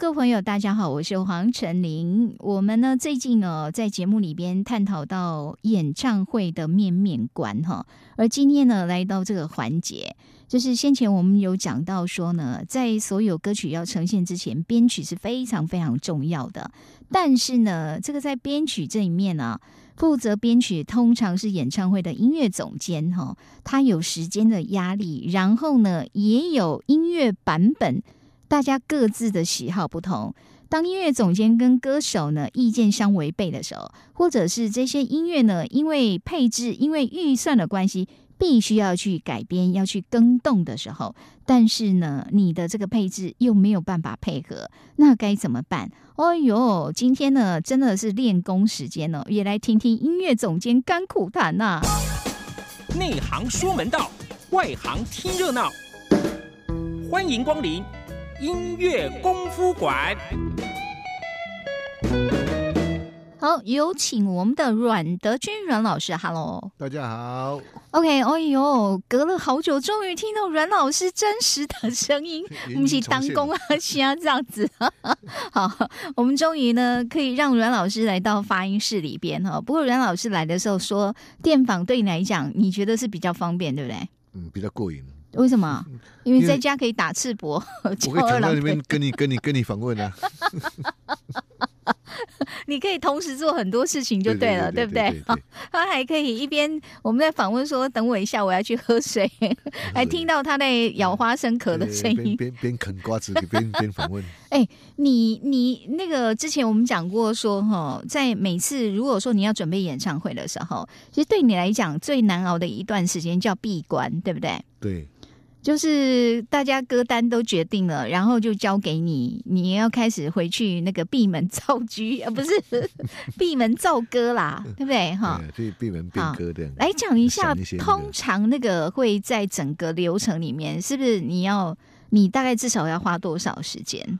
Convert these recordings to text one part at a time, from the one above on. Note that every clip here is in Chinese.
各位朋友，大家好，我是黄晨林。我们呢最近呢在节目里边探讨到演唱会的面面观哈，而今天呢来到这个环节，就是先前我们有讲到说呢，在所有歌曲要呈现之前，编曲是非常非常重要的。但是呢，这个在编曲这一面呢，负责编曲通常是演唱会的音乐总监哈，他有时间的压力，然后呢也有音乐版本。大家各自的喜好不同，当音乐总监跟歌手呢意见相违背的时候，或者是这些音乐呢因为配置、因为预算的关系，必须要去改编、要去更动的时候，但是呢你的这个配置又没有办法配合，那该怎么办？哦呦，今天呢真的是练功时间哦，也来听听音乐总监甘苦谈呐。内行说门道，外行听热闹，欢迎光临。音乐功夫馆，好，有请我们的阮德军阮老师。Hello，大家好。OK，哎呦，隔了好久，终于听到阮老师真实的声音，不是当工啊，像这样子。好，我们终于呢可以让阮老师来到发音室里边哈。不过阮老师来的时候说，电访对你来讲，你觉得是比较方便，对不对？嗯，比较过瘾。为什么？因为在家可以打赤膊，我可以躺在那边跟你、跟你、跟你访问啊。你可以同时做很多事情就对了，对不对？他还可以一边我们在访问说：“等我一下，我要去喝水。”还听到他在咬花生壳的声音，边边啃瓜子边边访问。哎，你你那个之前我们讲过说哈，在每次如果说你要准备演唱会的时候，其实对你来讲最难熬的一段时间叫闭关，对不对？对。就是大家歌单都决定了，然后就交给你，你要开始回去那个闭门造车，啊，不是闭门造歌啦，对不对？哈，闭闭门变歌的。来讲一下，通常那个会在整个流程里面，是不是你要你大概至少要花多少时间？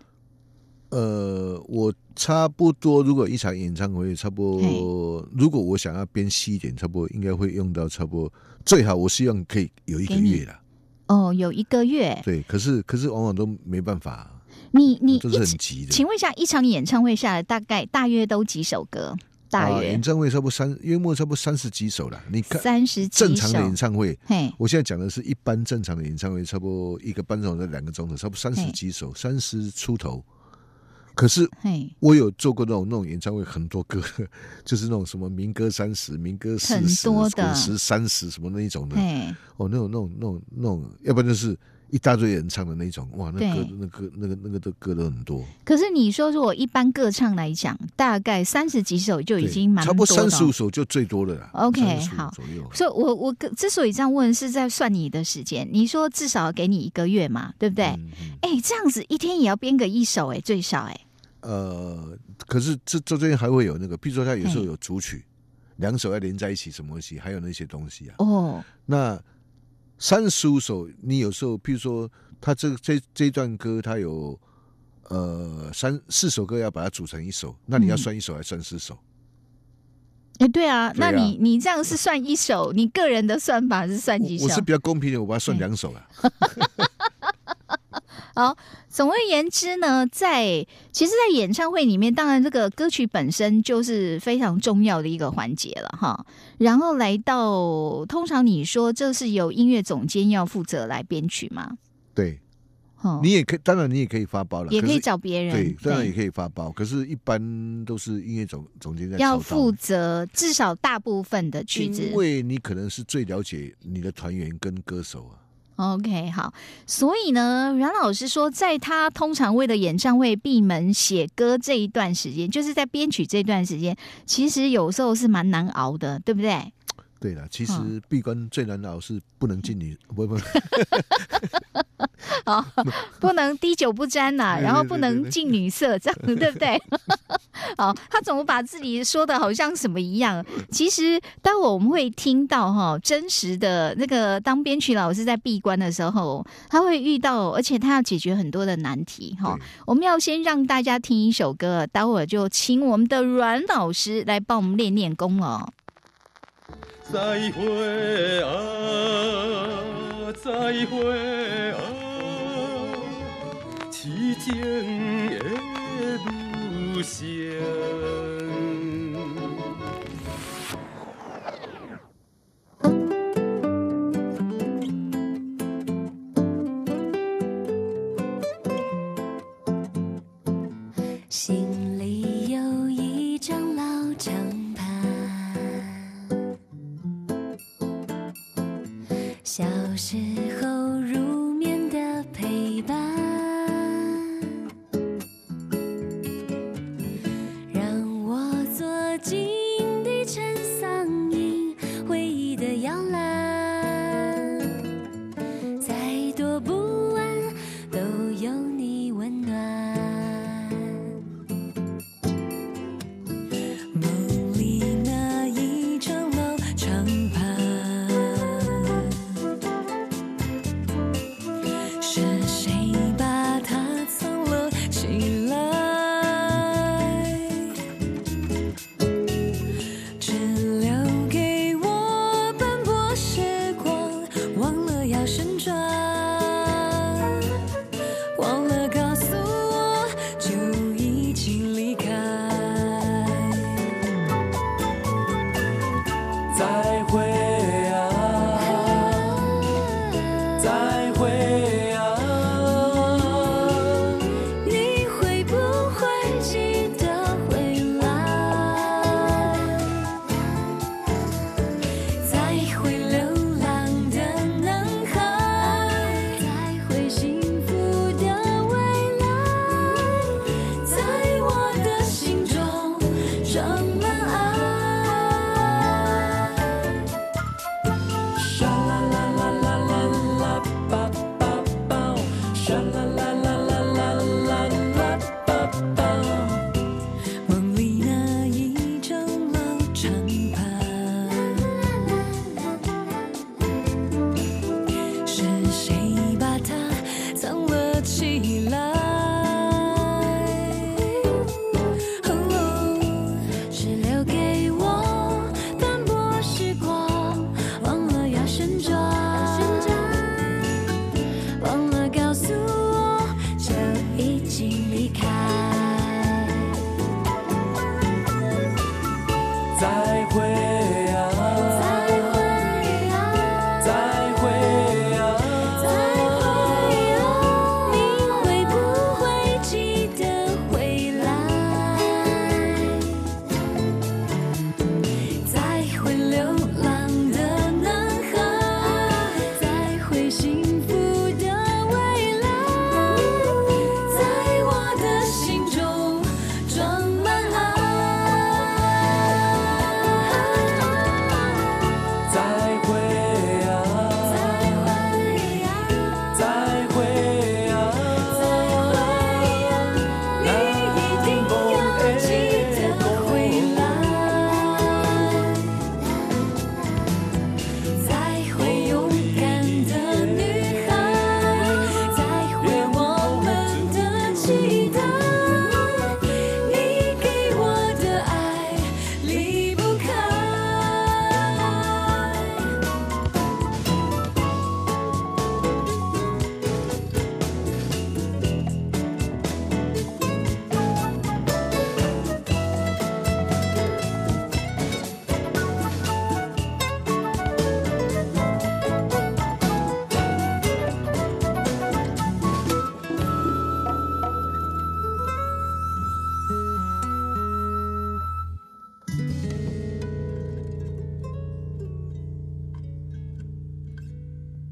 呃，我差不多，如果一场演唱会，差不多，如果我想要编细一点，差不多应该会用到差不多，最好我希望可以有一个月了。哦，有一个月。对，可是可是往往都没办法。你你都是很急的。请问一下，一场演唱会下来，大概大约都几首歌？大约演唱会差不多三，约莫差不多三十几首了。你看三十正常的演唱会，嘿，我现在讲的是一般正常的演唱会，差不多一个半钟头到两个钟头，差不多三十几首，三十出头。可是，我有做过那种那种演唱会，很多歌，就是那种什么民歌三十、民歌四十、五十三十什么那一种的。哦，那种那种那种那种，要不然就是一大堆人唱的那种。哇，那歌那歌那个那个的歌都很多。可是你说，如果一般歌唱来讲，大概三十几首就已经蛮差不多三十五首就最多了啦。OK，好。左右所以，我我之所以这样问，是在算你的时间。你说至少给你一个月嘛，对不对？哎，这样子一天也要编个一首，哎，最少哎。呃，可是这这边还会有那个，比如说他有时候有主曲，两首要连在一起，什么东西，还有那些东西啊。哦，那三十五首，你有时候，譬如说他这这这段歌，他有呃三四首歌要把它组成一首，那你要算一首还是算四首？哎，对啊，那你你这样是算一首，你个人的算法是算几首？我是比较公平的，我把它算两首啊。好，总而言之呢，在其实，在演唱会里面，当然这个歌曲本身就是非常重要的一个环节了哈。然后来到，通常你说这是由音乐总监要负责来编曲吗？对，你也可以，当然你也可以发包了，也可以找别人，对，当然也可以发包。可是，一般都是音乐总总监在要负责至少大部分的曲子，因为你可能是最了解你的团员跟歌手啊。OK，好，所以呢，阮老师说，在他通常为了演唱会闭门写歌这一段时间，就是在编曲这段时间，其实有时候是蛮难熬的，对不对？对了，其实闭关最难熬是不能进女，不不。啊，不能滴酒不沾呐，然后不能近女色，这样对不对？好，他怎么把自己说的好像什么一样？其实，当我们会听到哈真实的那个当编曲老师在闭关的时候，他会遇到，而且他要解决很多的难题哈。我们要先让大家听一首歌，待会儿就请我们的阮老师来帮我们练练功哦。再会啊，再会啊，凄清的不乡，心里有一张老唱，小时。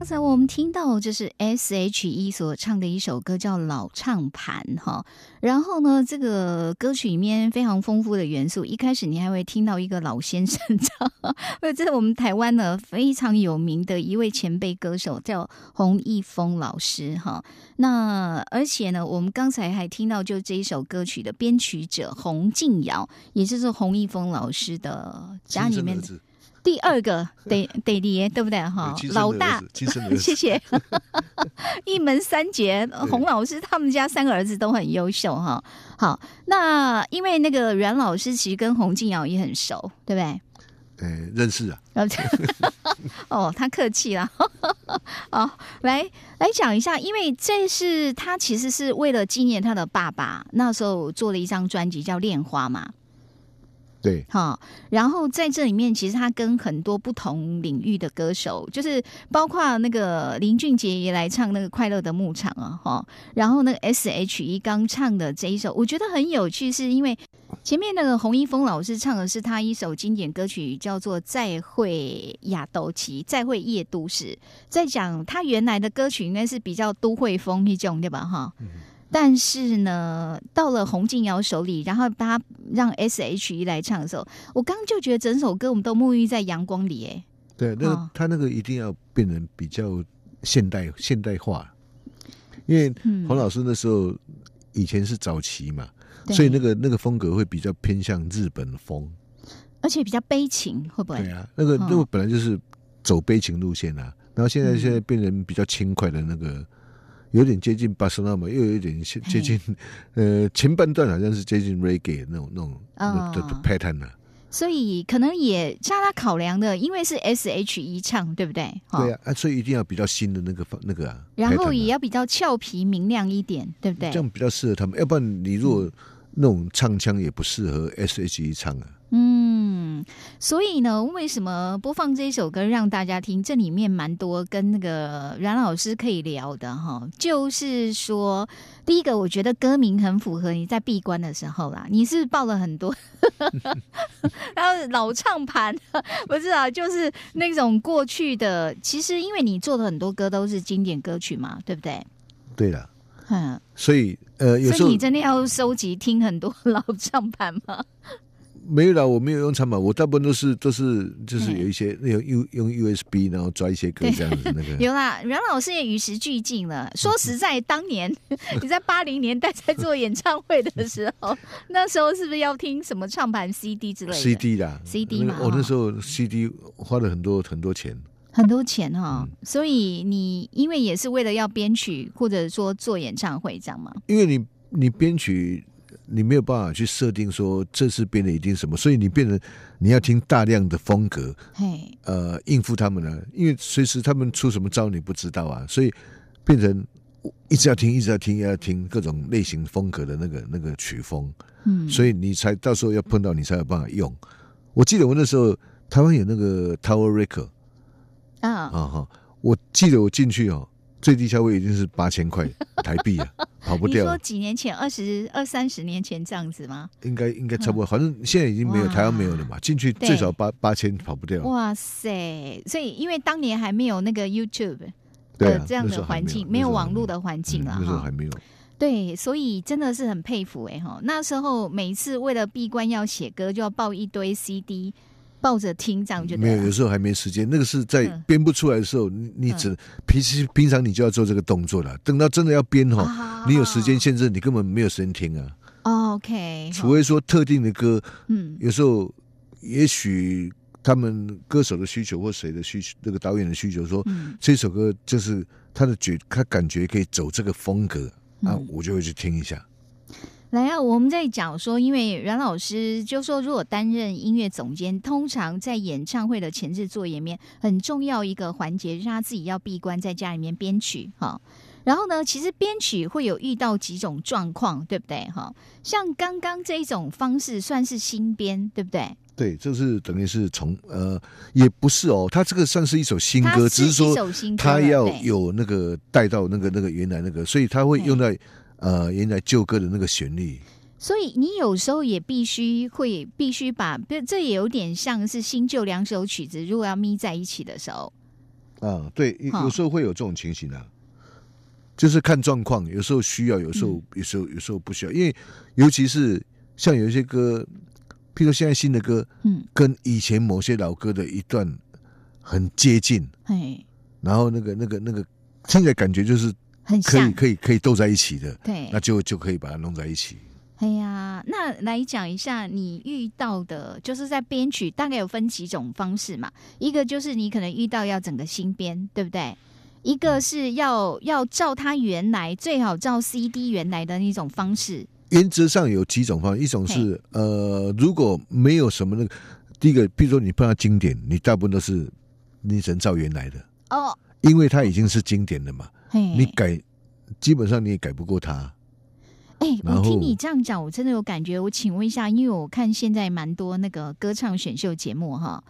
才我们听到就是 S.H.E 所唱的一首歌叫《老唱盘》哈，然后呢，这个歌曲里面非常丰富的元素，一开始你还会听到一个老先生唱，这是我们台湾呢非常有名的一位前辈歌手，叫洪一峰老师哈。那而且呢，我们刚才还听到就这一首歌曲的编曲者洪敬尧，也就是洪一峰老师的家里面的。第二个得得爹对不对哈？老大，谢谢。一门三杰，洪老师他们家三个儿子都很优秀哈。好，那因为那个阮老师其实跟洪敬尧也很熟，对不对？呃，认识啊。哦，他客气了。哦，来来讲一下，因为这是他其实是为了纪念他的爸爸，那时候做了一张专辑叫《恋花》嘛。对，好，然后在这里面，其实他跟很多不同领域的歌手，就是包括那个林俊杰也来唱那个《快乐的牧场》啊，哈，然后那个 S.H.E 刚唱的这一首，我觉得很有趣，是因为前面那个洪一峰老师唱的是他一首经典歌曲，叫做《再会亚斗旗》，再会夜都市，在讲他原来的歌曲应该是比较都会风一种，对吧？哈。但是呢，到了洪敬尧手里，然后他让 S.H.E 来唱的时候，我刚就觉得整首歌我们都沐浴在阳光里，哎，对，那个他那个一定要变成比较现代现代化，因为洪老师那时候以前是早期嘛，所以那个那个风格会比较偏向日本风，而且比较悲情，会不会？对啊，那个那个本来就是走悲情路线啊，然后现在现在变成比较轻快的那个。有点接近巴塞纳嘛，又有一点接近，呃，前半段好像是接近 reggae 那种那种的 pattern 啊。所以可能也加他考量的，因为是 S H E 唱，对不对？对啊，所以一定要比较新的那个那个啊。然后也要比较俏皮明亮一点，对不对？这样比较适合他们，要不然你如果那种唱腔也不适合 S H E 唱啊。嗯，所以呢，为什么播放这首歌让大家听？这里面蛮多跟那个阮老师可以聊的哈。就是说，第一个，我觉得歌名很符合你在闭关的时候啦。你是报了很多，然后老唱盘，不是啊，就是那种过去的。其实，因为你做的很多歌都是经典歌曲嘛，对不对？对的。嗯，所以呃，有时候你真的要收集听很多老唱盘吗？没有啦，我没有用唱盘，我大部分都是都是就是有一些那种用用 USB，然后抓一些歌这样子。那个 有啦，阮老师也与时俱进了。说实在，当年 你在八零年代在做演唱会的时候，那时候是不是要听什么唱盘、CD 之类的？CD 啦，CD 嘛。我那时候 CD 花了很多很多钱，很多钱哈。所以你因为也是为了要编曲，或者说做演唱会这样吗？因为你你编曲。你没有办法去设定说这次变得一定什么，所以你变成你要听大量的风格，呃，应付他们呢，因为随时他们出什么招你不知道啊，所以变成一直要听，一直要听，要听各种类型风格的那个那个曲风，嗯，所以你才到时候要碰到你才有办法用。我记得我那时候台湾有那个 Tower Record 啊。啊哈，我记得我进去哦。最低消费已经是八千块台币啊，跑不掉。你说几年前，二十二三十年前这样子吗？应该应该差不多，反正现在已经没有台湾没有了嘛。进去最少八八千，跑不掉。哇塞！所以因为当年还没有那个 YouTube 的这样的环境，没有网络的环境了那时候还没有。对，所以真的是很佩服哎哈。那时候每一次为了闭关要写歌，就要抱一堆 CD。抱着听这样就没有，有时候还没时间。那个是在编不出来的时候，你你只平时平常你就要做这个动作了。等到真的要编哈，你有时间限制，你根本没有时间听啊。OK，除非说特定的歌，嗯，有时候也许他们歌手的需求或谁的需求，那个导演的需求，说这首歌就是他的觉，他感觉可以走这个风格啊，我就会去听一下。来啊！我们在讲说，因为阮老师就说，如果担任音乐总监，通常在演唱会的前置作业面很重要一个环节，是他自己要闭关在家里面编曲哈。然后呢，其实编曲会有遇到几种状况，对不对哈？像刚刚这一种方式算是新编，对不对？对，就是等于是从呃，也不是哦，他这个算是一首新歌，只是说他要有那个带到那个那个原来那个，所以他会用在。呃，原来旧歌的那个旋律，所以你有时候也必须会必须把，这也有点像是新旧两首曲子，如果要眯在一起的时候，啊，对，有时候会有这种情形啊，就是看状况，有时候需要，有时候有时候有时候不需要，因为尤其是像有一些歌，譬如现在新的歌，嗯，跟以前某些老歌的一段很接近，哎，然后那个那个那个听起来感觉就是很可以可以可以斗在一起的，对，那就就可以把它弄在一起。哎呀，那来讲一下你遇到的，就是在编曲大概有分几种方式嘛？一个就是你可能遇到要整个新编，对不对？一个是要要照它原来最好照 CD 原来的那种方式。原则上有几种方式，一种是呃，如果没有什么那个，第一个，比如说你碰到经典，你大部分都是你只能照原来的哦，因为它已经是经典的嘛，你改基本上你也改不过他。哎，我听你这样讲，我真的有感觉。我请问一下，因为我看现在蛮多那个歌唱选秀节目哈，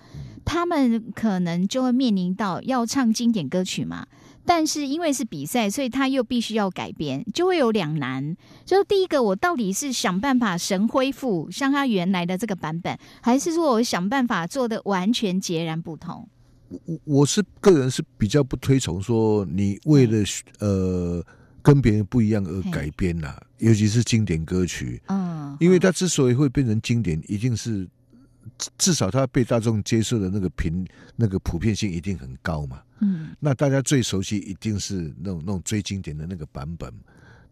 他们可能就会面临到要唱经典歌曲嘛，但是因为是比赛，所以他又必须要改编，就会有两难。就是第一个，我到底是想办法神恢复像他原来的这个版本，还是说我想办法做的完全截然不同？我我是个人是比较不推崇说你为了呃。跟别人不一样而改编呐，尤其是经典歌曲，嗯，因为它之所以会变成经典，一定是至少它被大众接受的那个频那个普遍性一定很高嘛，嗯，那大家最熟悉一定是那种那种最经典的那个版本，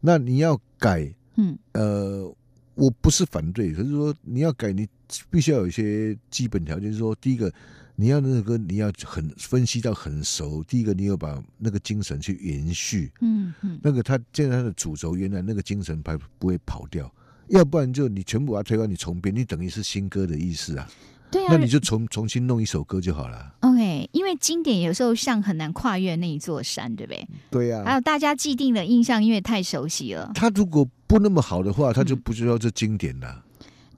那你要改，嗯，呃，我不是反对，可是说你要改，你必须要有一些基本条件，就是说第一个。你要那个歌，你要很分析到很熟。第一个，你要把那个精神去延续，嗯嗯，那个他现在他的主轴原来那个精神不不会跑掉，要不然就你全部把它推翻，你重编，你等于是新歌的意思啊。对啊，那你就重重新弄一首歌就好了。OK，因为经典有时候像很难跨越那一座山，对不对？对呀。还有大家既定的印象，因为太熟悉了。他如果不那么好的话，他就不知道这经典了。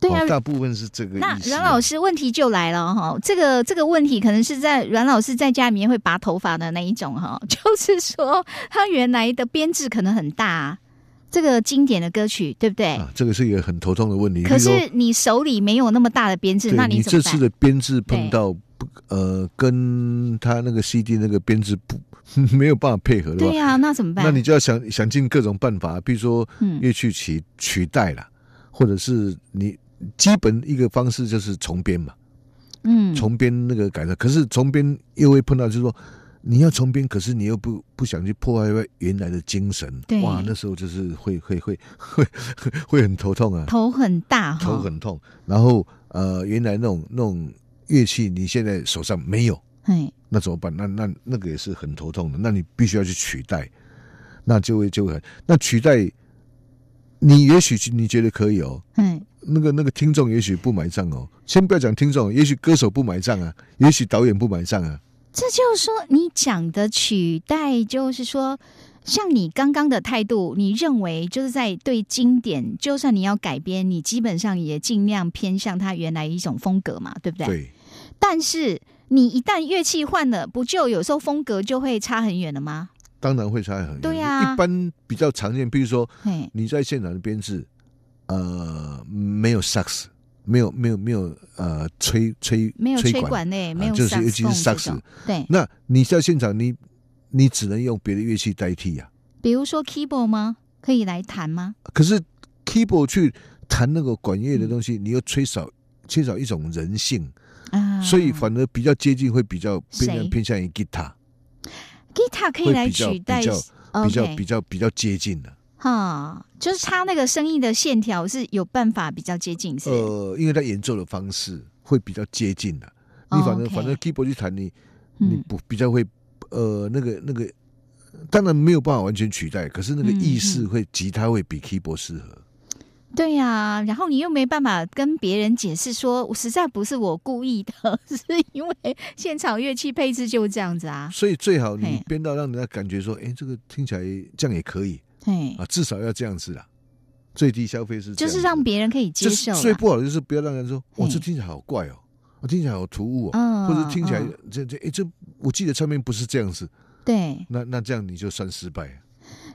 对啊，大部分是这个。那阮老师问题就来了哈，这个这个问题可能是在阮老师在家里面会拔头发的那一种哈，就是说他原来的编制可能很大，这个经典的歌曲对不对？啊这个是一个很头痛的问题。可是你手里没有那么大的编制，那你这次的编制碰到不呃，跟他那个 CD 那个编制不 没有办法配合的话，对呀，那怎么办？那你就要想想尽各种办法，比如说乐器取取代了，或者是你。基本一个方式就是重编嘛，嗯，重编那个改造，可是重编又会碰到，就是说你要重编，可是你又不不想去破坏原来的精神，哇，那时候就是会 会会会会很头痛啊，头很大，头很痛。然后呃，原来那种那种乐器你现在手上没有，哎，那怎么办？那那那个也是很头痛的，那你必须要去取代，那就会就会那取代，你也许你觉得可以哦，嗯。那个那个听众也许不买账哦，先不要讲听众，也许歌手不买账啊，也许导演不买账啊。这就是说，你讲的取代，就是说，像你刚刚的态度，你认为就是在对经典，就算你要改编，你基本上也尽量偏向它原来一种风格嘛，对不对？对。但是你一旦乐器换了，不就有时候风格就会差很远了吗？当然会差很远。对呀。一般比较常见，比如说你在现场的编制。呃，没有萨克斯，没有没有没有呃吹吹没有吹管内，没有就是尤其是萨克斯。对，那你在现场，你你只能用别的乐器代替呀。比如说 keyboard 吗？可以来弹吗？可是 keyboard 去弹那个管乐的东西，你又缺少缺少一种人性啊，所以反而比较接近，会比较偏向偏向于 guitar。guitar 可以来取代，比较比较比较比较接近的。哈，就是他那个声音的线条是有办法比较接近，是呃，因为他演奏的方式会比较接近的。你反正反正 keyboard 去弹你，你不比较会呃那个那个，当然没有办法完全取代，可是那个意识会吉他会比 keyboard 适合。对呀，然后你又没办法跟别人解释说，我实在不是我故意的，是因为现场乐器配置就这样子啊。所以最好你编到让人家感觉说，哎，这个听起来这样也可以。啊，至少要这样子啦。最低消费是就是让别人可以接受。最不好的就是不要让人说，哇，这听起来好怪哦，我听起来好突兀哦，或者听起来这这哎，这我记得唱片不是这样子。对，那那这样你就算失败。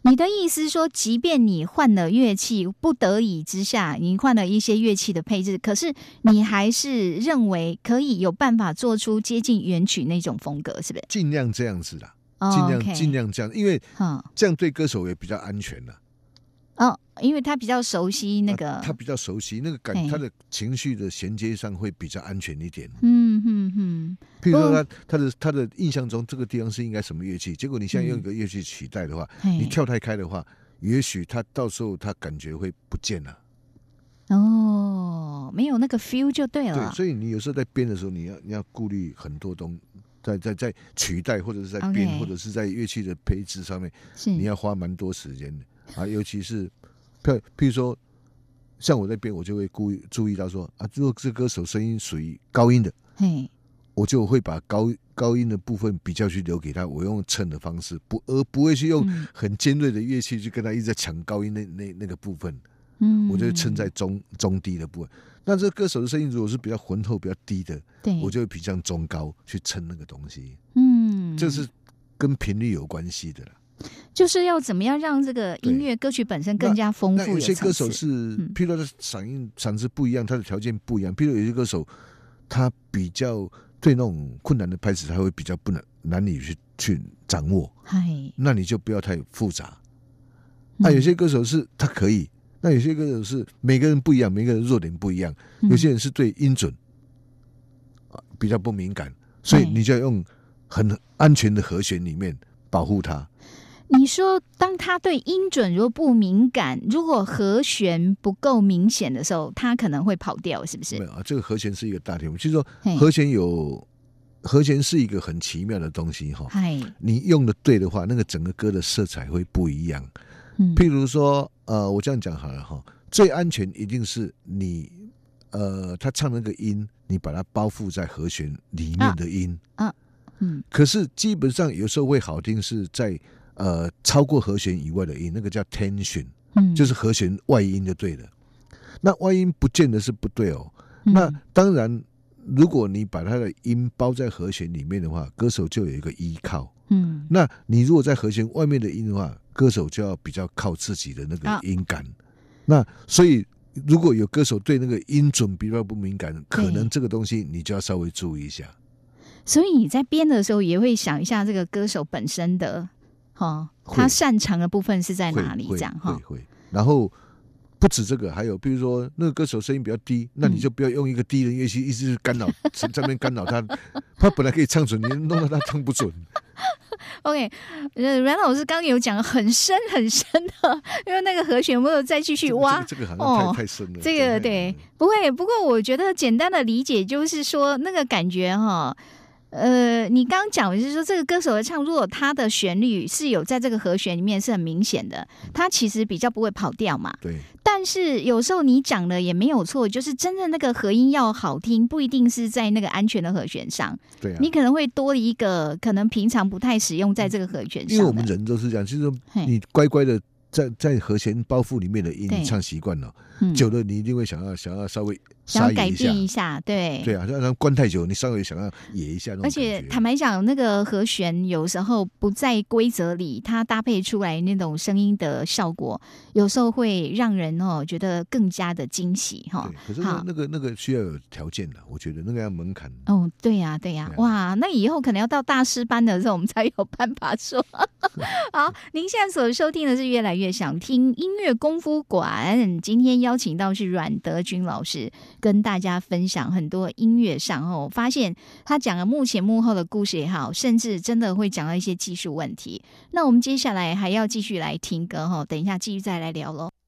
你的意思说，即便你换了乐器，不得已之下，你换了一些乐器的配置，可是你还是认为可以有办法做出接近原曲那种风格，是不是？尽量这样子啦，尽量尽量这样，因为这样对歌手也比较安全了。哦，因为他比较熟悉那个，他比较熟悉那个感，他的情绪的衔接上会比较安全一点。嗯嗯嗯。譬如说，他他的他的印象中这个地方是应该什么乐器，结果你现在用一个乐器取代的话，你跳太开的话，也许他到时候他感觉会不见了。哦，没有那个 feel 就对了。对，所以你有时候在编的时候，你要你要顾虑很多东，在在在取代或者是在编或者是在乐器的配置上面，你要花蛮多时间的。啊，尤其是，譬譬如说，像我在编，我就会故意注意到说，啊，如果这歌手声音属于高音的，嘿，我就会把高高音的部分比较去留给他，我用衬的方式，不而不会去用很尖锐的乐器去跟他一直在抢高音那那那个部分，嗯，我就衬在中中低的部分。那这歌手的声音如果是比较浑厚、比较低的，对，我就会比较中高去撑那个东西，嗯，这是跟频率有关系的了。就是要怎么样让这个音乐歌曲本身更加丰富？有些歌手是，譬如说嗓音嗓子不一样，他的条件不一样。譬如有些歌手，他比较对那种困难的拍子，他会比较不能难以去去掌握。嗨，那你就不要太复杂。那有些歌手是他可以，那有些歌手是每个人不一样，每个人弱点不一样。有些人是对音准啊比较不敏感，所以你就要用很安全的和弦里面保护他。你说，当他对音准如果不敏感，如果和弦不够明显的时候，他可能会跑调，是不是？没有啊，这个和弦是一个大题目。就是说，和弦有和弦是一个很奇妙的东西哈。嗨，你用的对的话，那个整个歌的色彩会不一样。嗯，譬如说，呃，我这样讲好了哈，最安全一定是你，呃，他唱那个音，你把它包覆在和弦里面的音。啊，嗯。可是基本上有时候会好听是在。呃，超过和弦以外的音，那个叫 tension，嗯，就是和弦外音就对了。那外音不见得是不对哦。那当然，如果你把它的音包在和弦里面的话，歌手就有一个依靠。嗯，那你如果在和弦外面的音的话，歌手就要比较靠自己的那个音感。那所以，如果有歌手对那个音准比较不敏感，可能这个东西你就要稍微注意一下。所以你在编的时候也会想一下这个歌手本身的。哈，他擅长的部分是在哪里？这样哈，会。然后不止这个，还有比如说那个歌手声音比较低，那你就不要用一个低的乐器一直干扰，在那边干扰他。他本来可以唱准，你弄到他唱不准。OK，呃，阮老师刚刚有讲很深很深的，因为那个和弦，没有再继续挖。这个好像太太深了。这个对，不会。不过我觉得简单的理解就是说，那个感觉哈。呃，你刚刚讲就是说，这个歌手的唱，如果他的旋律是有在这个和弦里面是很明显的，他其实比较不会跑调嘛。对。但是有时候你讲的也没有错，就是真的那个和音要好听，不一定是在那个安全的和弦上。对啊。你可能会多一个，可能平常不太使用在这个和弦上。因为我们人都是这样，就是说你乖乖的。在在和弦包袱里面的音唱习惯了，久了你一定会想要想要稍微想要改变一下，对对啊，让它关太久，你稍微想要野一下。而且坦白讲，那个和弦有时候不在规则里，它搭配出来那种声音的效果，有时候会让人哦觉得更加的惊喜哈。可是那个那个需要有条件的，我觉得那个要门槛。哦，对呀对呀，哇，那以后可能要到大师班的时候，我们才有办法说。好，您现在所收听的是越来越。想听音乐功夫馆，今天邀请到是阮德军老师，跟大家分享很多音乐上哦。发现他讲了幕前幕后的故事也好，甚至真的会讲到一些技术问题。那我们接下来还要继续来听歌哈，等一下继续再来聊喽。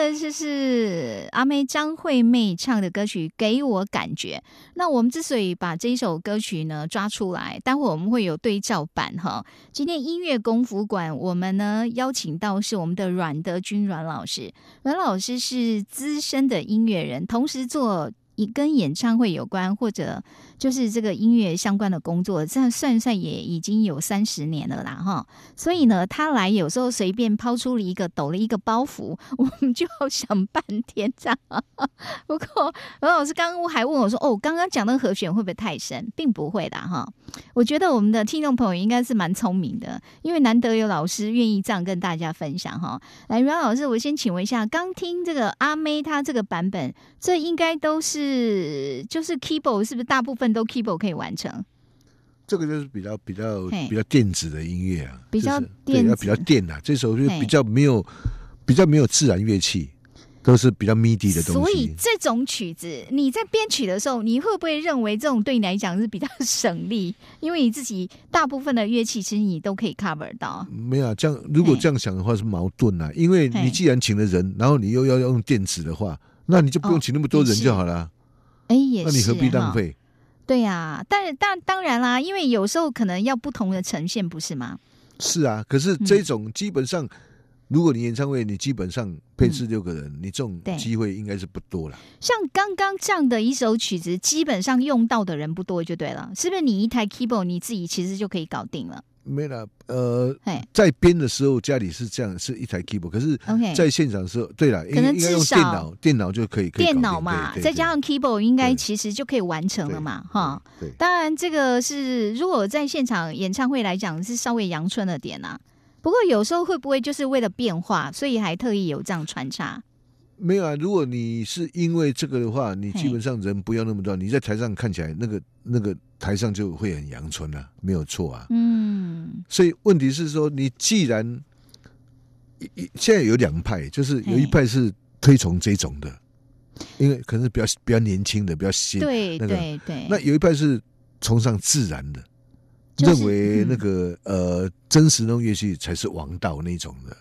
的就是阿妹张惠妹唱的歌曲《给我感觉》。那我们之所以把这一首歌曲呢抓出来，待会我们会有对照版哈。今天音乐功夫馆，我们呢邀请到是我们的阮德军阮老师。阮老师是资深的音乐人，同时做。跟演唱会有关，或者就是这个音乐相关的工作，这样算算也已经有三十年了啦，哈。所以呢，他来有时候随便抛出了一个抖了一个包袱，我们就要想半天这样。不过何老师刚刚还问我说：“哦，刚刚讲的和弦会不会太深？”并不会的，哈。我觉得我们的听众朋友应该是蛮聪明的，因为难得有老师愿意这样跟大家分享，哈。来，阮老师，我先请问一下，刚听这个阿妹她这个版本，这应该都。是，就是 keyboard 是不是大部分都 keyboard 可以完成？这个就是比较比较比较电子的音乐啊，比较电，比较电啊。这首就比较没有比较没有自然乐器，都是比较 MIDI 的东西。所以这种曲子你在编曲的时候，你会不会认为这种对你来讲是比较省力？因为你自己大部分的乐器其实你都可以 cover 到。没有啊这样，如果这样想的话是矛盾啊。因为你既然请了人，然后你又要用电子的话，那你就不用请那么多人就好了。哎，也是，那你何必浪费？对呀，但是当当然啦，因为有时候可能要不同的呈现，不是吗？是啊，可是这种基本上，如果你演唱会，你基本上配置六个人，你这种机会应该是不多了。像刚刚这样的一首曲子，基本上用到的人不多，就对了，是不是？你一台 keyboard，你自己其实就可以搞定了。没了，呃，在编的时候家里是这样，是一台 keyboard。可是，在现场的时候，对了，可能至少用电脑，电脑就可以。电脑嘛，再加上 keyboard，应该其实就可以完成了嘛，哈。对，当然这个是如果在现场演唱会来讲是稍微阳春了点呐。不过有时候会不会就是为了变化，所以还特意有这样穿插？没有啊，如果你是因为这个的话，你基本上人不要那么多，你在台上看起来那个那个。台上就会很阳春啊，没有错啊。嗯，所以问题是说，你既然一现在有两派，就是有一派是推崇这种的，因为可能是比较比较年轻的，比较新。对对对。那有一派是崇尚自然的，认为那个呃真实那种乐器才是王道那种的。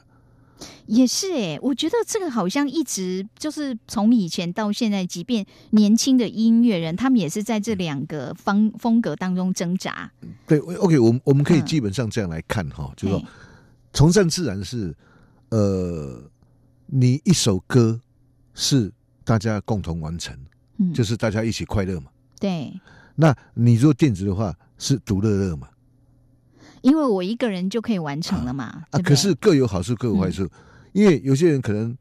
也是哎，我觉得这个好像一直就是从以前到现在，即便年轻的音乐人，他们也是在这两个方风格当中挣扎。对，OK，我们我们可以基本上这样来看哈，就是说崇尚自然是呃，你一首歌是大家共同完成，嗯，就是大家一起快乐嘛。对。那你做电子的话是独乐乐嘛？因为我一个人就可以完成了嘛。啊，可是各有好处，各有坏处。因为有些人可能，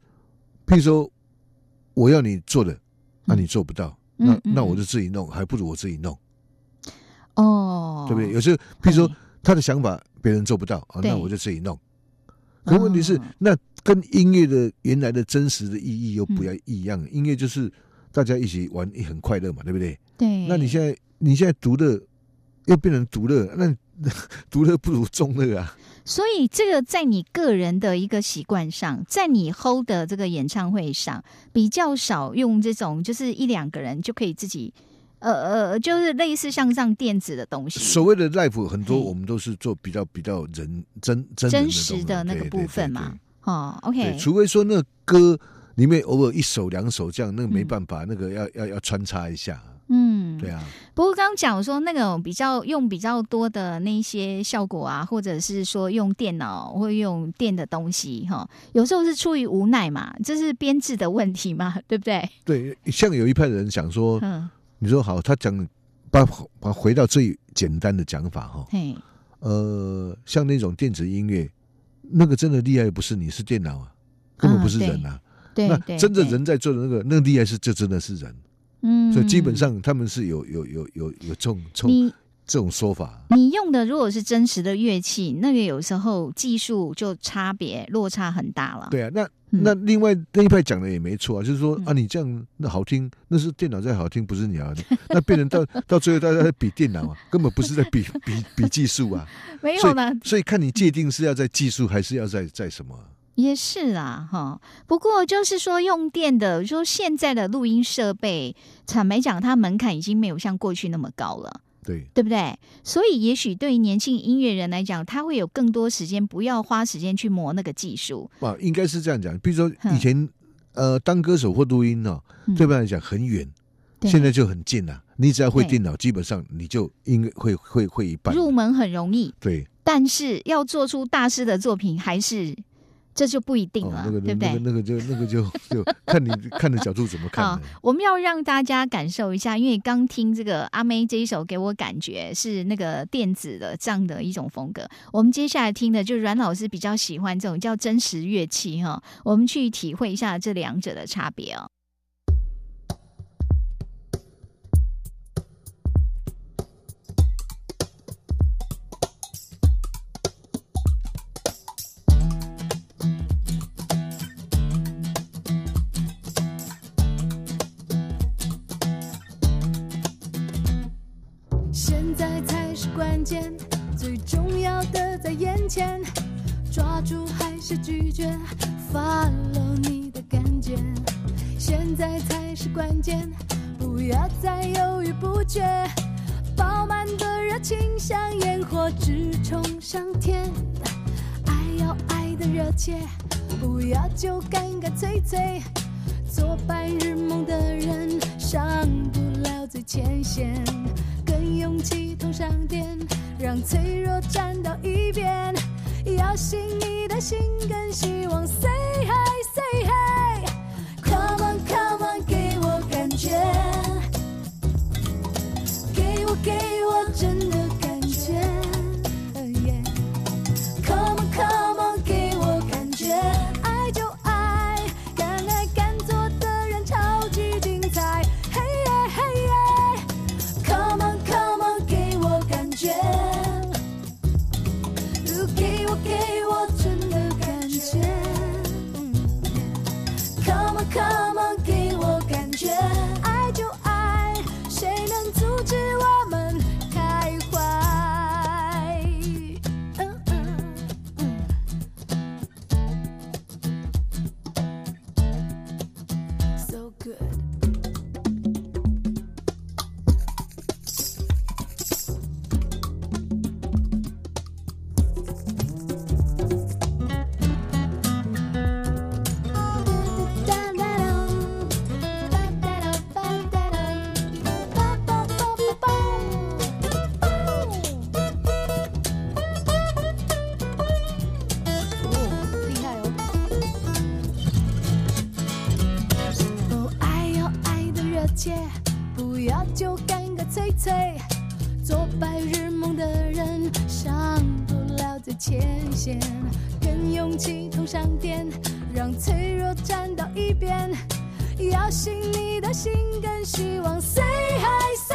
譬如说，我要你做的，那你做不到，那那我就自己弄，还不如我自己弄。哦，对不对？有时候，譬如说，他的想法别人做不到啊，那我就自己弄。可问题是，那跟音乐的原来的真实的意义又不要一样。音乐就是大家一起玩，也很快乐嘛，对不对？对。那你现在，你现在读的又变成独乐，那 独乐不如众乐啊。所以，这个在你个人的一个习惯上，在你 hold 的这个演唱会上，比较少用这种，就是一两个人就可以自己，呃呃，就是类似像这样电子的东西。所谓的 live 很多，我们都是做比较比较人真真真实的那个部分嘛。哦，OK。除非说那歌里面偶尔一首两首这样，那个没办法，那个要要要穿插一下。嗯，对啊。不过刚刚讲说那种比较用比较多的那些效果啊，或者是说用电脑或用电的东西哈，有时候是出于无奈嘛，这是编制的问题嘛，对不对？对，像有一派人想说，嗯，你说好，他讲把把回到最简单的讲法哈，嘿，呃，像那种电子音乐，那个真的厉害不是你是电脑啊，根本不是人啊，对，那真的人在做的那个那个厉害是就真的是人。嗯，所以基本上他们是有有有有有这种这这种说法。你用的如果是真实的乐器，那个有时候技术就差别落差很大了。对啊，那那另外那一派讲的也没错啊，就是说啊，你这样那好听，那是电脑在好听，不是你啊。那变成到到最后大家在比电脑啊，根本不是在比 比比技术啊。没有呢，所以看你界定是要在技术还是要在在什么。也是啊，哈。不过就是说，用电的，说现在的录音设备，坦白讲，它门槛已经没有像过去那么高了，对对不对？所以，也许对于年轻音乐人来讲，他会有更多时间，不要花时间去磨那个技术。啊，应该是这样讲。比如说以前，呃，当歌手或录音呢，对不来讲很远，现在就很近了。你只要会电脑，基本上你就应该会会会一半。入门很容易，对。但是要做出大师的作品，还是。这就不一定了，对不对？那个就那个就就 看你看的角度怎么看。我们要让大家感受一下，因为刚听这个阿妹这一首，给我感觉是那个电子的这样的一种风格。我们接下来听的，就阮老师比较喜欢这种叫真实乐器哈。我们去体会一下这两者的差别哦。最重要的在眼前，抓住还是拒绝？Follow 你的感觉，现在才是关键，不要再犹豫不决。饱满的热情像烟火直冲上天，爱要爱的热切，不要就干干脆脆。做白日梦的人上不了最前线。跟勇气通上电，让脆弱站到一边，摇醒你的心跟希望。Say hi, say hi, come on, come on，给我感觉，给我给我真的前线，跟勇气通上电，让脆弱站到一边。要信你的心跟希望，Say hi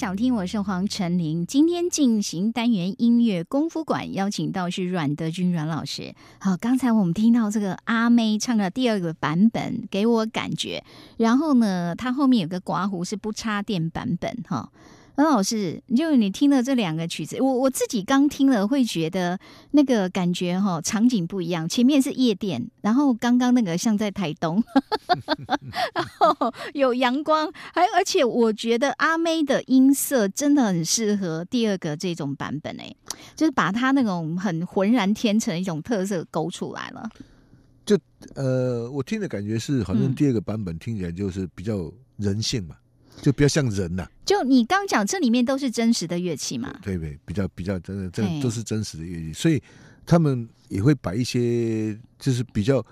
想听我是黄晨林，今天进行单元音乐功夫馆，邀请到是阮德军阮老师。好，刚才我们听到这个阿妹唱的第二个版本，给我感觉。然后呢，它后面有个刮胡是不插电版本，哈。何老师，就你听了这两个曲子，我我自己刚听了会觉得那个感觉哈，场景不一样。前面是夜店，然后刚刚那个像在台东，然后有阳光，还而且我觉得阿妹的音色真的很适合第二个这种版本哎，就是把她那种很浑然天成的一种特色勾出来了。就呃，我听的感觉是，好像第二个版本听起来就是比较人性嘛。就比较像人呐，就你刚讲，这里面都是真实的乐器嘛？对对，比较比较真的，这都是真实的乐器，所以他们也会把一些就是比较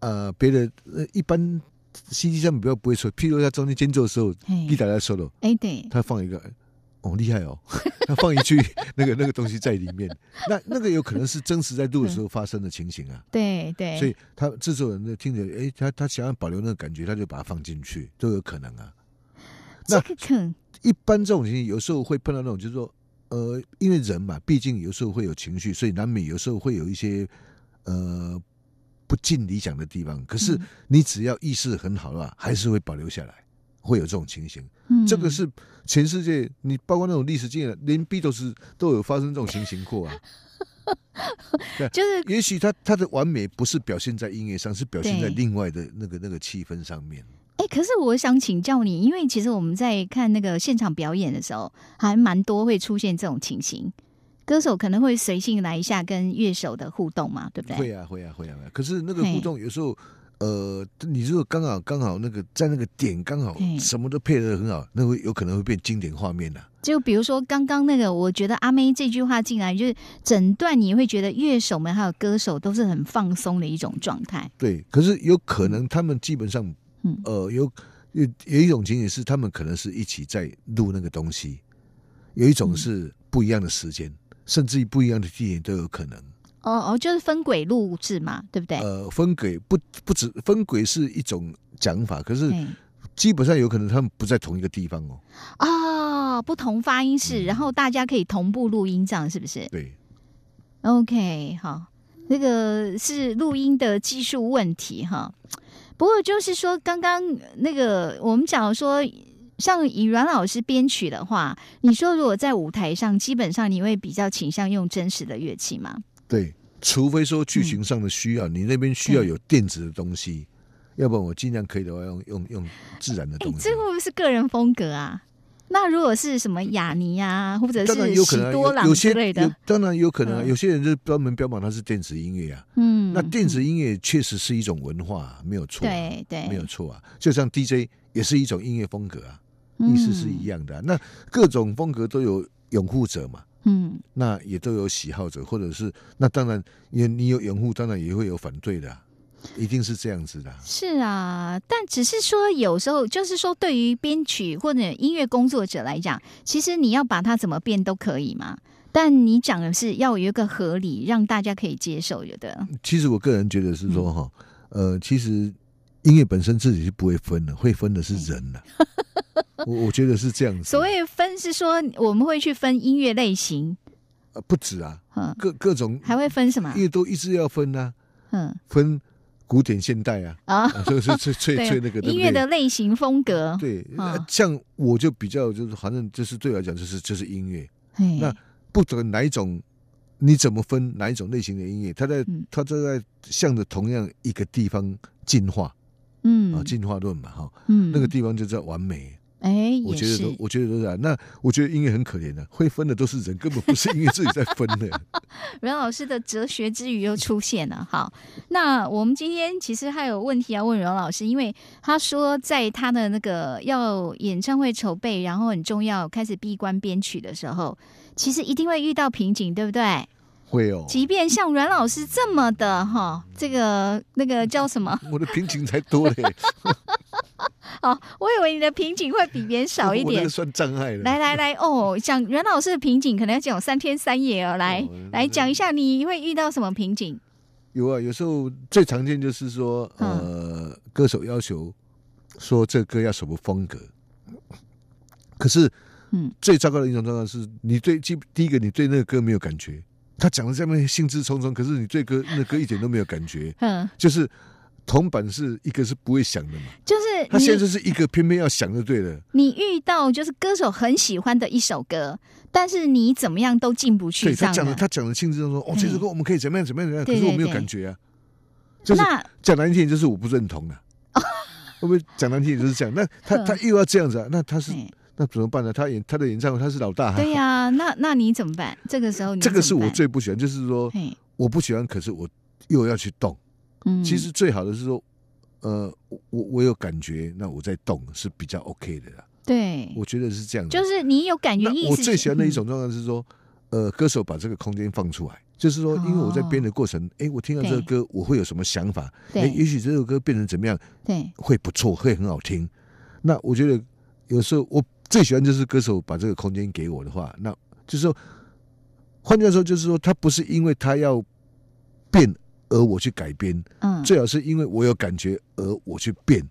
呃别的呃一般 CD 上面比较不会说，譬如在中间间奏的时候，一打在 solo，哎对，他放一个哦厉害哦，他放一句 那个那个东西在里面，那那个有可能是真实在录的时候发生的情形啊，对对，所以他制作人就听着，哎，他他想要保留那个感觉，他就把它放进去，都有可能啊。这个坑，一般这种情形有时候会碰到那种，就是说，呃，因为人嘛，毕竟有时候会有情绪，所以难免有时候会有一些呃不尽理想的地方。可是你只要意识很好的话，还是会保留下来，会有这种情形。嗯，这个是全世界，你包括那种历史经验，连 B 都是都有发生这种情形过啊。对，就是也许他他的完美不是表现在音乐上，是表现在另外的那个那个气氛上面。哎，可是我想请教你，因为其实我们在看那个现场表演的时候，还蛮多会出现这种情形，歌手可能会随性来一下跟乐手的互动嘛，对不对？会啊，会啊，会啊。可是那个互动有时候，呃，你如果刚好刚好那个在那个点刚好什么都配合很好，那会有可能会变经典画面的。就比如说刚刚那个，我觉得阿妹这句话进来，就是整段你会觉得乐手们还有歌手都是很放松的一种状态。对，可是有可能他们基本上。呃，有有有一种情景是，他们可能是一起在录那个东西；有一种是不一样的时间，甚至于不一样的地点都有可能。哦哦，就是分轨录制嘛，对不对？呃，分轨不不止分轨是一种讲法，可是基本上有可能他们不在同一个地方哦。哦，不同发音室，然后大家可以同步录音，这样是不是？对。OK，好，那个是录音的技术问题哈。不过就是说，刚刚那个我们讲说，像以阮老师编曲的话，你说如果在舞台上，基本上你会比较倾向用真实的乐器吗？对，除非说剧情上的需要，你那边需要有电子的东西，要不然我尽量可以的话用用用自然的东西。这会不会是个人风格啊？那如果是什么雅尼啊，或者是喜多朗之类的，当然有可能。啊有些人就专门标榜它是电子音乐啊。嗯，那电子音乐确实是一种文化，没有错。对对，没有错啊。就像 DJ 也是一种音乐风格啊，意思是一样的。那各种风格都有拥护者嘛。嗯，那也都有喜好者，或者是那当然，也你有拥护，当然也会有反对的，一定是这样子的。是啊，但只是说有时候就是说，对于编曲或者音乐工作者来讲，其实你要把它怎么变都可以嘛。但你讲的是要有一个合理，让大家可以接受，有的。其实我个人觉得是说哈，呃，其实音乐本身自己是不会分的，会分的是人的。我我觉得是这样子。所谓分是说我们会去分音乐类型，呃，不止啊，各各种还会分什么？因为都一直要分呐，嗯，分古典现代啊，啊，这个是最最最那个音乐的类型风格。对，像我就比较就是，反正就是对我来讲就是就是音乐。那不管哪一种，你怎么分哪一种类型的音乐？它在它都在向着同样一个地方进化。嗯啊，进化论嘛，哈，嗯，那个地方就叫完美。哎，我觉得都，我觉得都是啊。那我觉得音乐很可怜的，会分的都是人，根本不是音乐自己在分的。阮老师的哲学之语又出现了。好，那我们今天其实还有问题要问阮老师，因为他说在他的那个要演唱会筹备，然后很重要开始闭关编曲的时候，其实一定会遇到瓶颈，对不对？会哦，即便像阮老师这么的哈，这个那个叫什么？我的瓶颈才多嘞。哦，我以为你的瓶颈会比别人少一点，算障碍了。来来来，哦，讲阮老师的瓶颈，可能要讲三天三夜哦。来来讲一下，你会遇到什么瓶颈？有啊，有时候最常见就是说，呃，歌手要求说这歌要什么风格，可是，嗯，最糟糕的一种状况是你对第第一个，你对那个歌没有感觉。他讲的这么兴致冲冲，可是你对歌那歌一点都没有感觉。嗯，就是铜板是一个是不会响的嘛，就是他现在是一个偏偏要响就对了。你遇到就是歌手很喜欢的一首歌，但是你怎么样都进不去。对他讲的，他讲的兴致冲冲，哦，这首歌我们可以怎么样怎么样怎么样，可是我没有感觉啊。就是讲难听点，就是我不认同的。会不会讲难听点就是这样？那他他又要这样子啊？那他是。那怎么办呢？他演他的演唱会，他是老大。对呀，那那你怎么办？这个时候，这个是我最不喜欢，就是说，我不喜欢，可是我又要去动。嗯，其实最好的是说，呃，我我有感觉，那我在动是比较 OK 的啦。对，我觉得是这样。就是你有感觉，我最喜欢的一种状况是说，呃，歌手把这个空间放出来，就是说，因为我在编的过程，哎，我听到这个歌，我会有什么想法？哎，也许这首歌变成怎么样？对，会不错，会很好听。那我觉得有时候我。最喜欢就是歌手把这个空间给我的话，那就是说，换句话说，就是说，他不是因为他要变而我去改编，嗯，最好是因为我有感觉而我去变。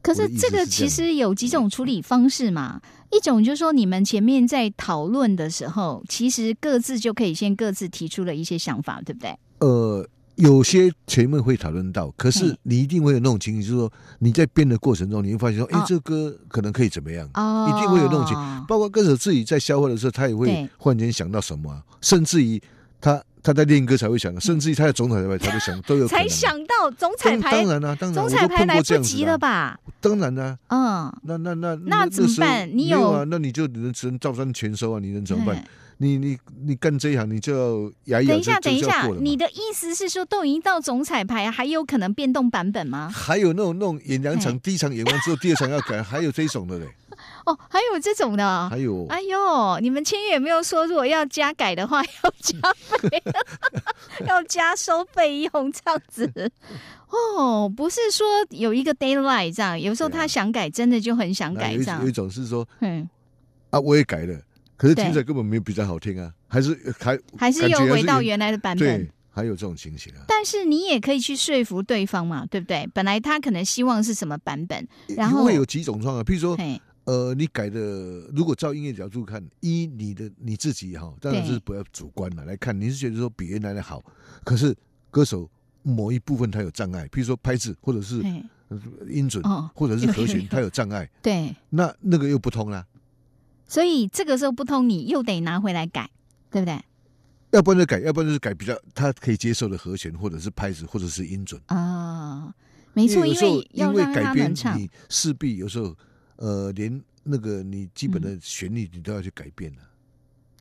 可是这个其实有几种处理方式嘛？一种就是说，你们前面在讨论的时候，其实各自就可以先各自提出了一些想法，对不对？呃。有些前面会讨论到，可是你一定会有那种情形，就是说你在编的过程中，你会发现说，哎，这歌可能可以怎么样？一定会有那种情，包括歌手自己在消化的时候，他也会忽然间想到什么，甚至于他他在练歌才会想到，甚至于他在总彩排才会想，都有才想到总彩排，当然啦，当然总彩排来不及了吧？当然啦，嗯，那那那那怎么办？你有啊？那你就只能只能照单全收啊？你能怎么办？你你你干这一行，你就牙等一下，等一下，你的意思是说，都已经到总彩排，还有可能变动版本吗？还有那种那种演两场，第一场演完之后，第二场要改，还有这种的嘞。哦，还有这种的，还有。哎呦，你们签约有没有说，如果要加改的话，要加费，要加收费用这样子？哦，不是说有一个 d a y l i g h t 这样，有时候他想改，真的就很想改这样。有一种是说，嗯，啊，我也改了。可是听起来根本没有比较好听啊，还是还还是又回到原来的版本，对，还有这种情形啊。但是你也可以去说服对方嘛，对不对？本来他可能希望是什么版本，然后会有几种状况，譬如说，呃，你改的，如果照音乐角度看，一你的你自己哈，当然是不要主观了来看，你是觉得说比原来的好，可是歌手某一部分他有障碍，譬如说拍子或者是音准，或者是和弦，他有障碍，对，那那个又不通了。所以这个时候不通，你又得拿回来改，对不对？要不然就改，要不然就是改比较他可以接受的和弦，或者是拍子，或者是音准啊。没错，因为因为改编你势必有时候呃，连那个你基本的旋律你都要去改变了。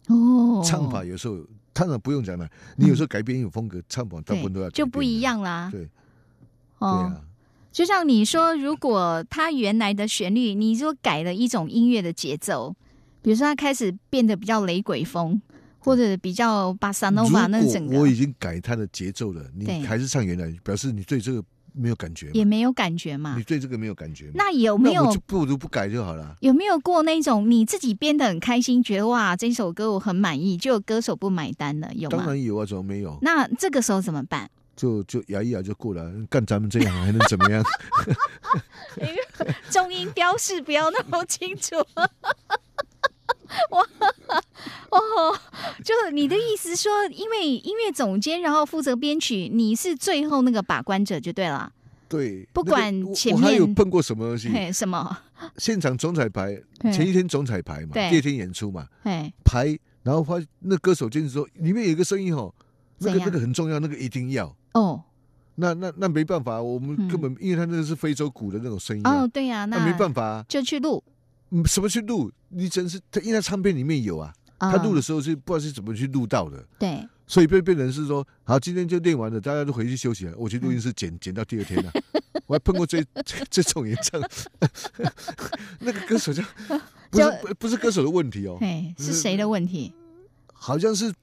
哦，唱法有时候当然不用讲了，你有时候改编有风格，唱法大部分都要就不一样啦。对，对啊。就像你说，如果他原来的旋律，你说改了一种音乐的节奏。比如说，他开始变得比较雷鬼风，或者比较巴萨诺瓦那整个，我已经改他的节奏了，你还是唱原来，表示你对这个没有感觉，也没有感觉嘛？你对这个没有感觉？那有没有不如不改就好了？有没有过那种你自己编的很开心，觉得哇这首歌我很满意，就歌手不买单了？有吗？当然有啊，怎么没有？那这个时候怎么办？就就摇一摇就过了，干咱们这样还能怎么样？中音标示不要那么清楚。哇哦，就是你的意思说，因为音乐总监然后负责编曲，你是最后那个把关者就对了。对，不管前面我还有碰过什么东西？什么？现场总彩排，前一天总彩排嘛，第二天演出嘛，排，然后发那歌手坚持说里面有一个声音哦。那个那个很重要，那个一定要哦。那那那没办法，我们根本因为他那个是非洲鼓的那种声音哦，对呀，那没办法，就去录。什么去录？你真是他，因为他唱片里面有啊，他录的时候是不知道是怎么去录到的。对，所以被变成是说，好，今天就练完了，大家都回去休息了。我去录音室剪剪到第二天了。我还碰过这 这种演唱，那个歌手就不是不是歌手的问题哦，是谁的问题？好像是。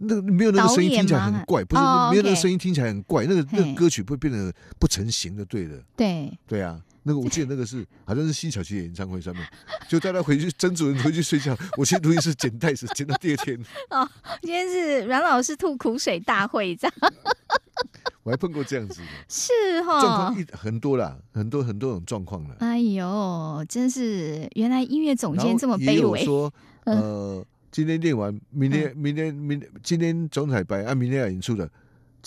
那个没有那个声音听起来很怪，不是没有那个声音听起来很怪，那个那个歌曲会变得不成形的，对的。对对啊，那个我记得那个是 好像是辛晓琪的演唱会上面，就带他回去，曾主任回去睡觉，我去录音室捡袋子，捡到第二天。哦，今天是阮老师吐苦水大会，这样。我还碰过这样子的，是哈，状况一很多啦，很多很多种状况了。哎呦，真是原来音乐总监这么卑微。说呃。今天练完，明天明天明今天总彩排，啊明天要演出的。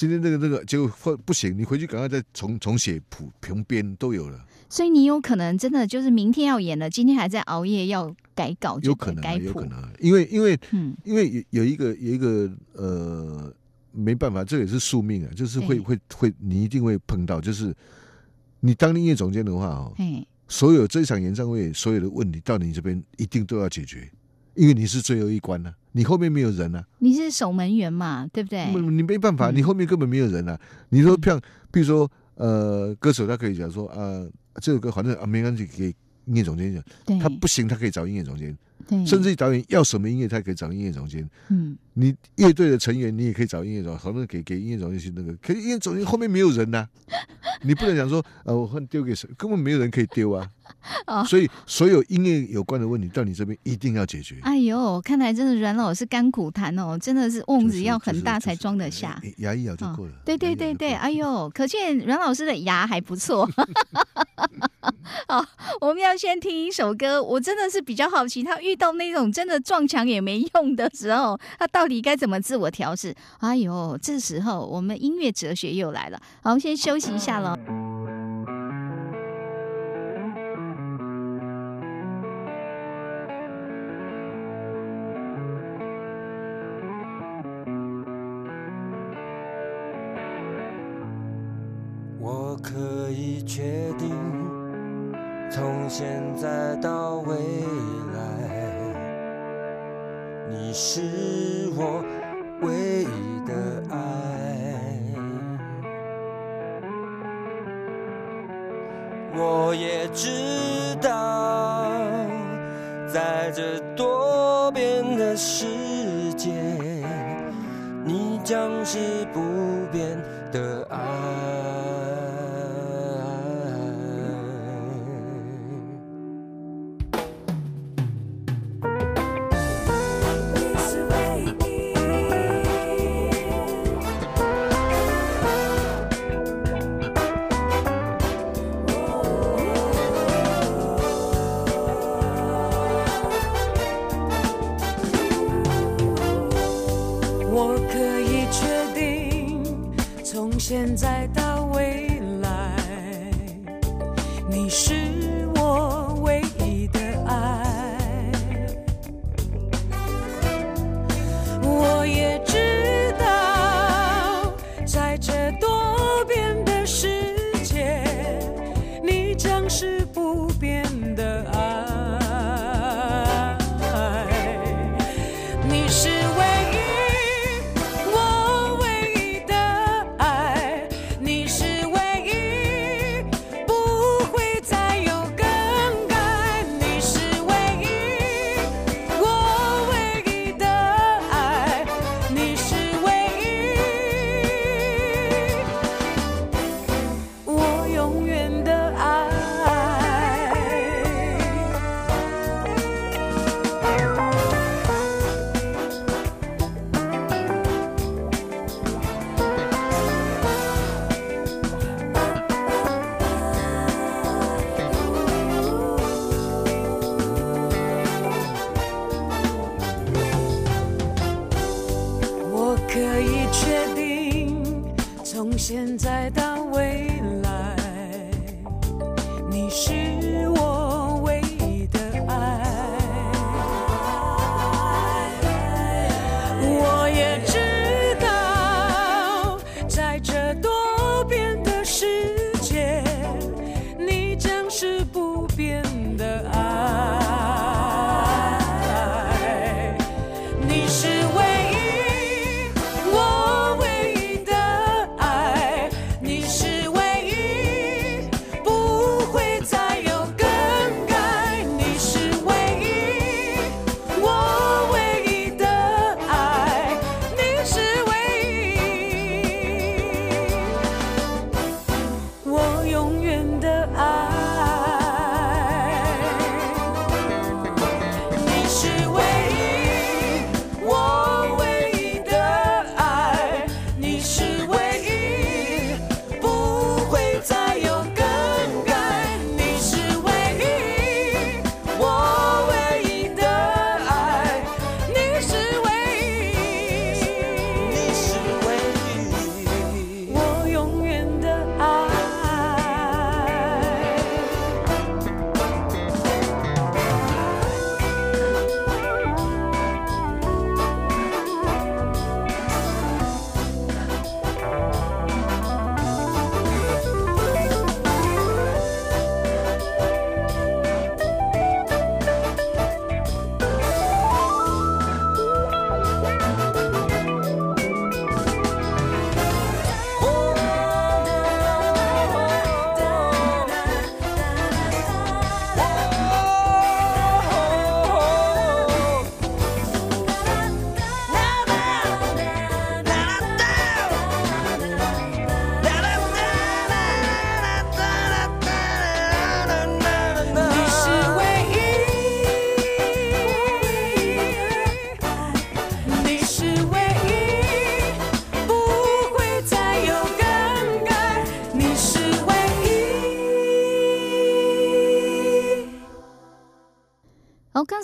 今天这个这个结果不行，你回去赶快再重重写谱评编都有了。所以你有可能真的就是明天要演了，今天还在熬夜要改稿，有可能，有可能，因为因为嗯，因为有有一个有一个呃，没办法，这也是宿命啊，就是会会会，你一定会碰到，就是你当音乐总监的话哦，所有这场演唱会所有的问题到你这边一定都要解决。因为你是最后一关呢，你后面没有人啊。你是守门员嘛，对不对？你没办法，你后面根本没有人啊。你说像，比如说，呃，歌手他可以讲说，呃，这首歌反正啊没关系，给音乐总监讲。他不行，他可以找音乐总监。甚至导演要什么音乐，他可以找音乐总监。嗯，你乐队的成员，你也可以找音乐总监，好多给给音乐总监去那个。可是音乐总监后面没有人呐，你不能讲说，呃，我丢给谁，根本没有人可以丢啊。所以所有音乐有关的问题，到你这边一定要解决。哎呦，看来真的阮老师甘苦谈哦，真的是瓮子要很大才装得下。牙一咬就够了。对对对对，哎呦，可见阮老师的牙还不错。好，我们要先听一首歌。我真的是比较好奇，他遇到那种真的撞墙也没用的时候，他到底该怎么自我调试？哎呦，这时候我们音乐哲学又来了。好，我们先休息一下喽。我可以确定。从现在到未来，你是我唯一的爱。我也知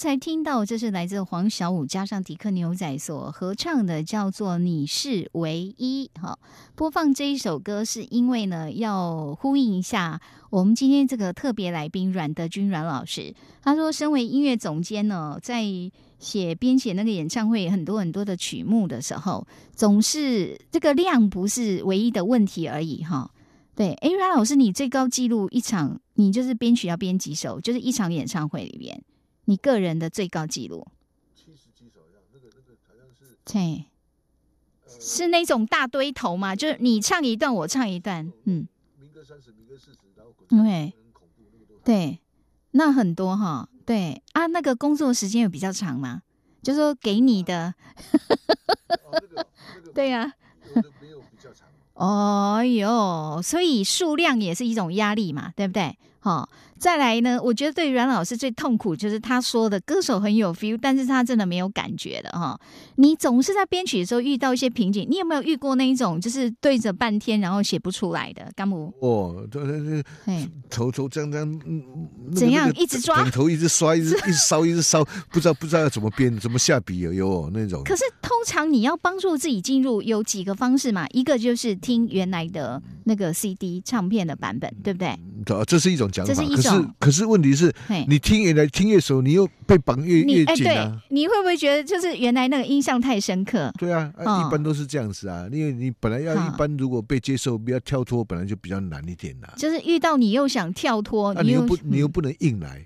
才听到这是来自黄小五加上迪克牛仔所合唱的，叫做《你是唯一》。好，播放这一首歌是因为呢，要呼应一下我们今天这个特别来宾阮德军阮老师。他说，身为音乐总监呢，在写编写那个演唱会很多很多的曲目的时候，总是这个量不是唯一的问题而已哈。对，哎，阮老师，你最高纪录一场，你就是编曲要编几首，就是一场演唱会里边。你个人的最高纪录，七十几首样，那个那个好像是对，是那种大堆头嘛？就是你唱一段，我唱一段，嗯，民歌三十，民歌四十，然后对。对，那很多哈，对。啊，那个工作时间有比较长吗？就说给你的，对呀、哦哟，所以数量也是一种压力嘛，对不对？好、再来呢，我觉得对阮老师最痛苦就是他说的歌手很有 feel，但是他真的没有感觉的哈、你总是在编曲的时候遇到一些瓶颈，你有没有遇过那一种就是对着半天然后写不出来的？干姆，哦，对对对，嘿，头头这样这样，嗯那个怎样那个一直抓枕头一直刷，一直一直烧，一直烧，不知道不知道要怎么编，怎么下笔有有哦那种。可是通常你要帮助自己进入有几个方式嘛，一个就是听原来的那个 CD 唱片的版本，对不对？对这是一种讲法，这是一可是可是问题是，你听原来听越熟，你又被绑越越紧啊。，你会不会觉得就是原来那个印象太深刻？对啊，哦啊一般都是这样子啊，因为你本来要一般，如果被接受，比较跳脱，本来就比较难一点啦。就是遇到你又想跳脱，啊，你又不你又嗯不能硬来，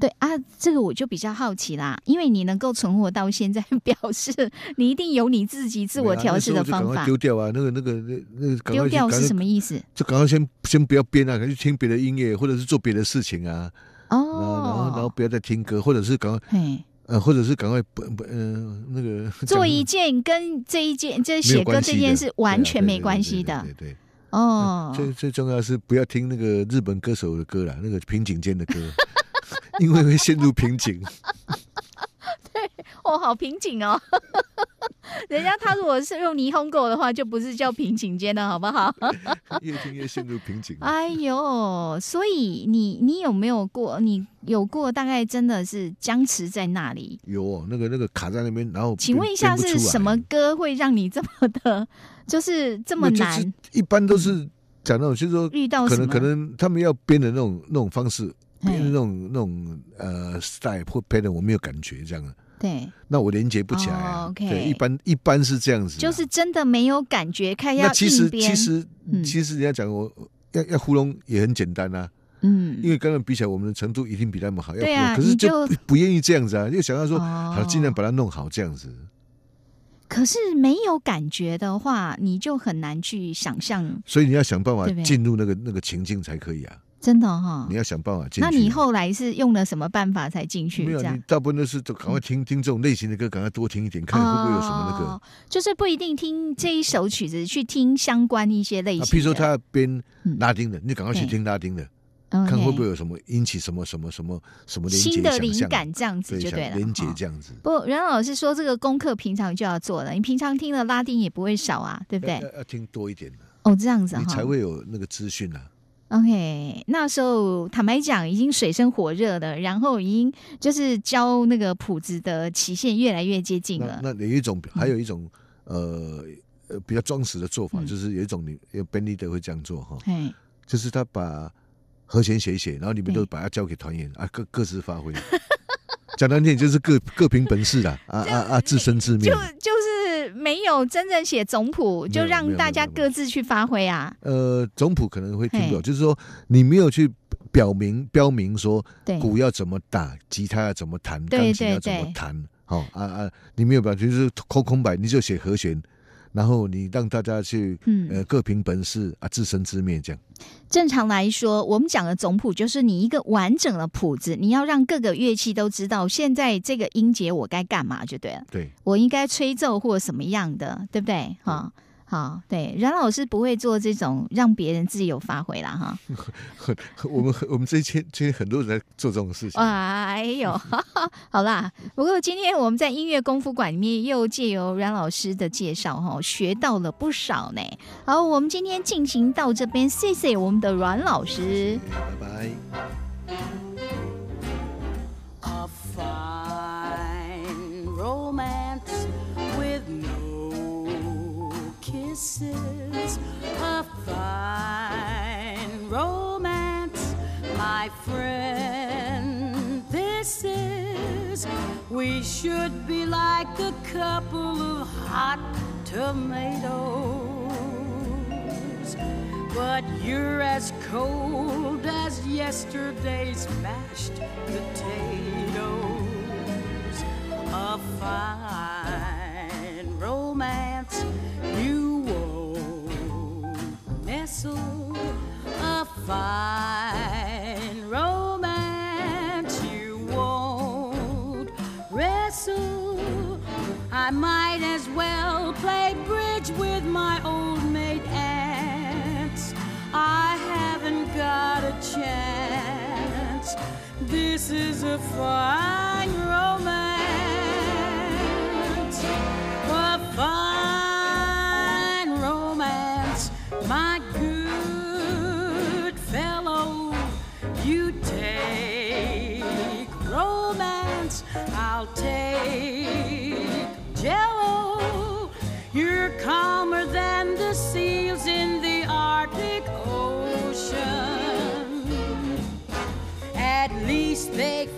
对啊，这个我就比较好奇啦，因为你能够存活到现在，表示你一定有你自己自我调试的方法。丢掉啊，那个那个那那个丢掉是什么意思？就赶快先先不要编啊，赶快去听别的音乐，或者是做别的事情啊，然后然后然后哦，不要再听歌，或者是赶快嘿，呃，或者是赶快不不呃那个做一件跟这一件，这写歌这件事完全没关系的对对哦。最最重要是不要听那个日本歌手的歌啦，那个瓶颈间的歌，因为会陷入瓶颈。对哦，好瓶颈哦。人家他如果是用霓虹狗的话，就不是叫瓶颈间的好不好？越听越陷入瓶颈。哎呦，所以你你有没有过？你有过大概真的是僵持在那里？有哦那个那个卡在那边，然后请问一下是什么歌会让你这么的，就是这么难？一般都是讲那种，就是说遇到可能可能他们要编的那种那种方式，编的那种那种呃 style 或 pattern 我没有感觉这样。对，那我连接不起来。对，一般一般是这样子，就是真的没有感觉。看要其实其实其实人家讲我要要糊弄也很简单啊。嗯，因为跟他们比起来，我们的程度一定比他们好。对啊，可是就不愿意这样子啊，就想要说好尽量把它弄好这样子。可是没有感觉的话，你就很难去想象。所以你要想办法进入那个那个情境才可以啊。真的哈，你要想办法进去。那你后来是用了什么办法才进去？没有，你大部分都是都赶快听听这种类型的歌，赶快多听一点，看会不会有什么那个。就是不一定听这一首曲子，去听相关一些类型。比如说他编拉丁的，你赶快去听拉丁的，看会不会有什么引起什么什么什么什么新的灵感，这样子就对了。连接这样子。不，袁老师说这个功课平常就要做了，你平常听的拉丁也不会少啊，对不对？要听多一点的哦，这样子你才会有那个资讯啊。OK，那时候坦白讲，已经水深火热的，然后已经就是教那个谱子的期限越来越接近了。那有一种，还有一种，呃呃，比较装死的做法，就是有一种你有 Ben Leader 会这样做哈，就是他把和弦写一写，然后你们都把它交给团员啊，各各自发挥。讲难听就是各各凭本事啦，啊啊啊，自生自灭。就就是没有真正写总谱，就让大家各自去发挥啊。呃，总谱可能会听不懂，就是说你没有去表明标明说鼓要怎么打，吉他要怎么弹，钢琴要怎么弹，好啊啊，你没有表，就是空空白，你就写和弦。然后你让大家去，呃，各凭本事啊，自生自灭这样。正常来说，我们讲的总谱就是你一个完整的谱子，你要让各个乐器都知道现在这个音节我该干嘛就对了。对，我应该吹奏或什么样的，对不对？哈。好，对，阮老师不会做这种让别人自由发挥啦，哈。我们我们这些这些很多人在做这种事情。哎呦，好啦，不过今天我们在音乐功夫馆里面又借由阮老师的介绍，哈，学到了不少呢。好，我们今天进行到这边，谢谢我们的阮老师，拜拜。This is a fine romance, my friend. This is, we should be like a couple of hot tomatoes. But you're as cold as yesterday's mashed potatoes. A fine romance nestle a fine romance you won't wrestle. I might as well play bridge with my old mate ants. I haven't got a chance. This is a fine romance. A fine I'll take Jello. You're calmer than the seals in the Arctic Ocean. At least they